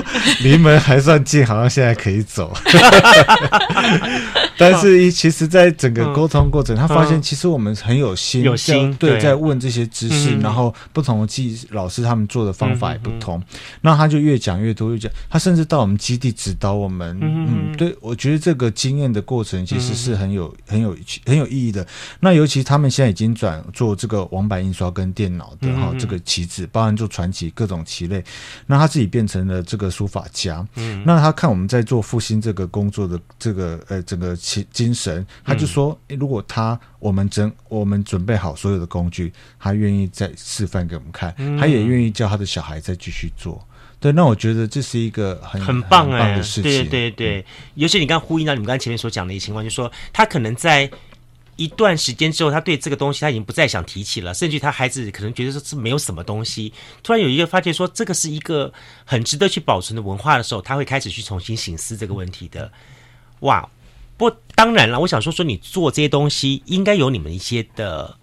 离门还算近，好像现在可以走。但是，其实，在整个沟通过程，他发现其实我们很有心，有心对，在问这些知识，然后不同的技老师他们做的方法也不同，那他就越讲越多，越讲。他甚至到我们基地指导我们，嗯，对，我觉得这个经验的过程其实是很有、很有、很有意义的。那尤其他们。现在已经转做这个网版印刷跟电脑的哈，这个旗子，包含做传奇各种棋类，那他自己变成了这个书法家。嗯，那他看我们在做复兴这个工作的这个呃整个其精神，他就说，如果他我们整我们准备好所有的工具，他愿意再示范给我们看，他也愿意教他的小孩再继续做。对，那我觉得这是一个很很棒哎的事情。对对对，尤其你刚呼应到你们刚才前面所讲的一个情况，就是说他可能在。一段时间之后，他对这个东西他已经不再想提起了，甚至他孩子可能觉得说是没有什么东西。突然有一个发觉说这个是一个很值得去保存的文化的时候，他会开始去重新醒思这个问题的。哇！不过当然了，我想说说你做这些东西应该有你们一些的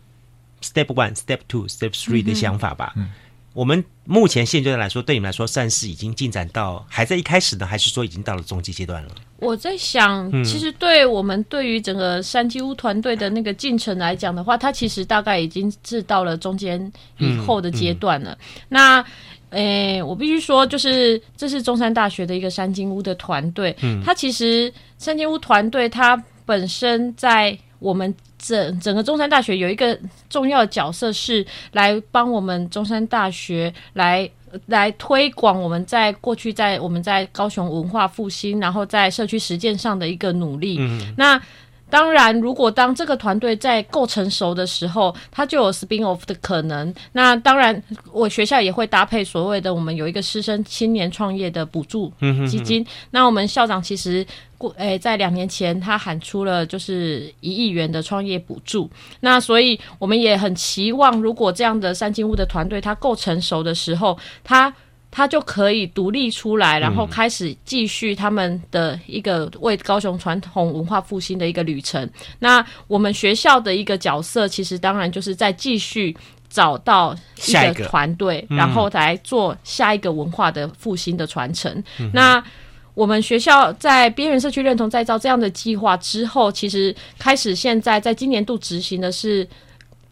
step one、step two、step three 的想法吧？嗯，我们目前现阶段来说，对你们来说算是已经进展到还在一开始呢，还是说已经到了中期阶段了？我在想，其实对我们对于整个山鸡屋团队的那个进程来讲的话，它其实大概已经是到了中间以后的阶段了。嗯嗯、那，诶、欸，我必须说，就是这是中山大学的一个山金屋的团队，嗯，它其实山金屋团队它本身在我们。整整个中山大学有一个重要的角色，是来帮我们中山大学来来推广我们在过去在我们在高雄文化复兴，然后在社区实践上的一个努力。嗯，那。当然，如果当这个团队在够成熟的时候，它就有 spin off 的可能。那当然，我学校也会搭配所谓的我们有一个师生青年创业的补助基金。那我们校长其实过诶，在两年前他喊出了就是一亿元的创业补助。那所以我们也很期望，如果这样的三金屋的团队它够成熟的时候，它。他就可以独立出来，然后开始继续他们的一个为高雄传统文化复兴的一个旅程。那我们学校的一个角色，其实当然就是在继续找到一个团队，然后来做下一个文化的复兴的传承。那我们学校在边缘社区认同再造这样的计划之后，其实开始现在在今年度执行的是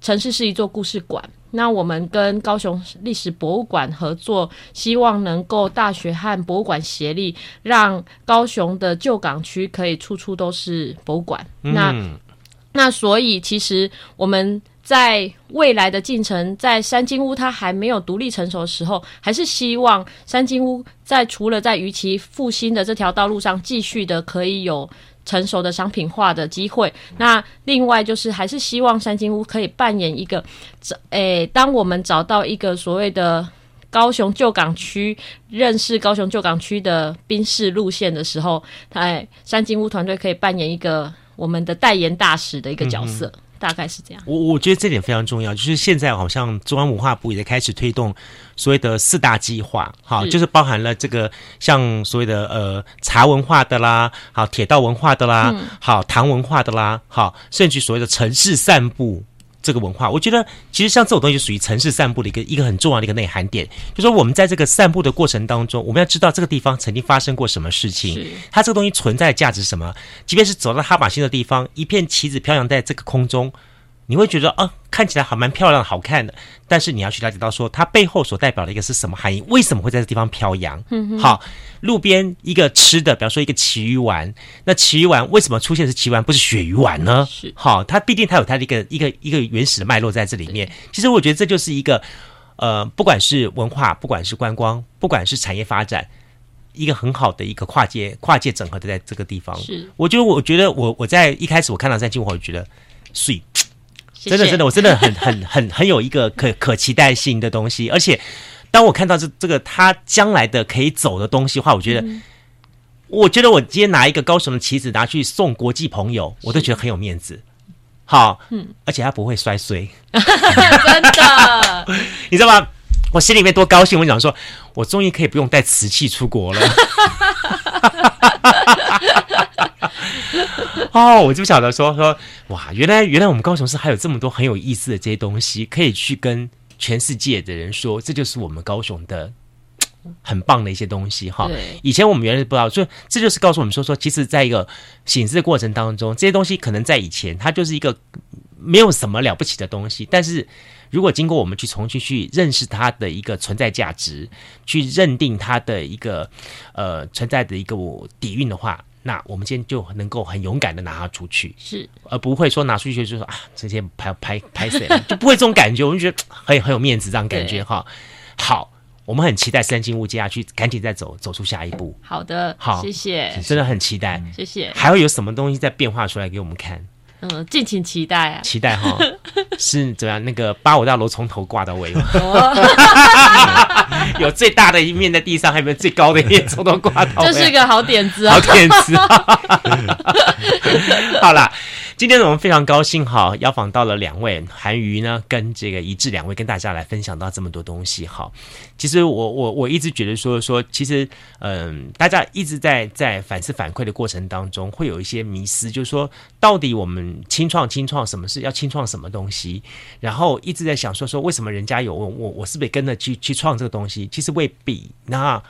城市是一座故事馆。那我们跟高雄历史博物馆合作，希望能够大学和博物馆协力，让高雄的旧港区可以处处都是博物馆。嗯。那那所以其实我们在未来的进程，在三金屋它还没有独立成熟的时候，还是希望三金屋在除了在鱼期复兴的这条道路上，继续的可以有。成熟的商品化的机会。那另外就是，还是希望三金屋可以扮演一个，诶、当我们找到一个所谓的高雄旧港区，认识高雄旧港区的宾士路线的时候，哎，山金屋团队可以扮演一个我们的代言大使的一个角色。大概是这样，我我觉得这点非常重要，就是现在好像中央文化部也在开始推动所谓的四大计划，好，就是包含了这个像所谓的呃茶文化的啦，好铁道文化的啦，好糖文化的啦，好甚至所谓的城市散步。这个文化，我觉得其实像这种东西，属于城市散步的一个一个很重要的一个内涵点。就说我们在这个散步的过程当中，我们要知道这个地方曾经发生过什么事情，它这个东西存在的价值是什么。即便是走到哈马星的地方，一片旗子飘扬在这个空中。你会觉得啊，看起来还蛮漂亮、好看的，但是你要去了解到说，它背后所代表的一个是什么含义？为什么会在这地方飘扬？嗯，好，路边一个吃的，比方说一个旗鱼丸，那旗鱼丸为什么出现是旗鱼丸，不是鳕鱼丸呢？是，好，它毕竟它有它的一个一个一个原始的脉络在这里面。其实我觉得这就是一个呃，不管是文化，不管是观光，不管是产业发展，一个很好的一个跨界跨界整合的在这个地方。是，我觉得我觉得我我在一开始我看到在进我就觉得碎。真的，真的，我真的很、很、很、很有一个可 可期待性的东西。而且，当我看到这这个他将来的可以走的东西的话，我觉得，嗯、我觉得我今天拿一个高雄的旗子拿去送国际朋友，我都觉得很有面子。好，嗯，而且他不会摔碎，真的，你知道吗？我心里面多高兴！我想说，我终于可以不用带瓷器出国了。哦，我就不晓得说说哇，原来原来我们高雄市还有这么多很有意思的这些东西，可以去跟全世界的人说，这就是我们高雄的很棒的一些东西哈。以前我们原来不知道，所以这就是告诉我们说说，其实在一个醒思的过程当中，这些东西可能在以前它就是一个没有什么了不起的东西，但是如果经过我们去重新去认识它的一个存在价值，去认定它的一个呃存在的一个底蕴的话。那我们今天就能够很勇敢的拿它出去，是，而不会说拿出去就是说啊，这些拍拍拍谁了，就不会这种感觉。我们觉得很很有面子，这样感觉哈。好，我们很期待三金屋接下去，赶紧再走走出下一步。好的，好，谢谢，真的很期待，谢谢。还会有什么东西在变化出来给我们看？嗯，敬请期待啊！期待哈，是怎样？那个八五大楼从头挂到尾吗？有最大的一面在地上，还有没有最高的一面从头挂到尾？这是一个好点子啊！好点子。好啦。今天呢，我们非常高兴哈，邀访到了两位韩瑜呢，跟这个一致两位跟大家来分享到这么多东西哈。其实我我我一直觉得说说，其实嗯，大家一直在在反思反馈的过程当中，会有一些迷思，就是说到底我们清创清创什么事要清创什么东西？然后一直在想说说为什么人家有我我我是不是跟着去去创这个东西？其实未必。那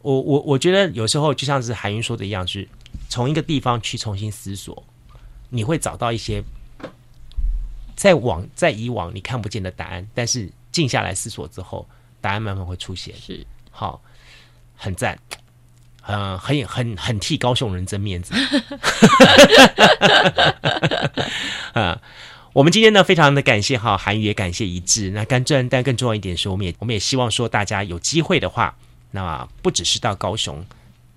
我我我觉得有时候就像是韩云说的一样，就是从一个地方去重新思索。你会找到一些在往在以往你看不见的答案，但是静下来思索之后，答案慢慢会出现。是好，很赞，嗯、呃，很很很替高雄人争面子。啊，我们今天呢，非常的感谢哈，韩语也感谢一致。那更重但更重要一点是，我们也我们也希望说，大家有机会的话，那不只是到高雄。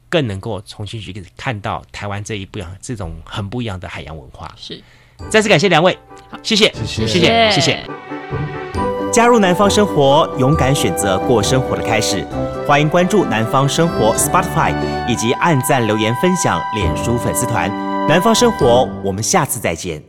更能够重新去看到台湾这一不一样、这种很不一样的海洋文化。是，再次感谢两位，谢谢，谢谢，谢谢，谢谢。加入南方生活，勇敢选择过生活的开始。欢迎关注南方生活 Spotify，以及按赞、留言、分享脸书粉丝团。南方生活，我们下次再见。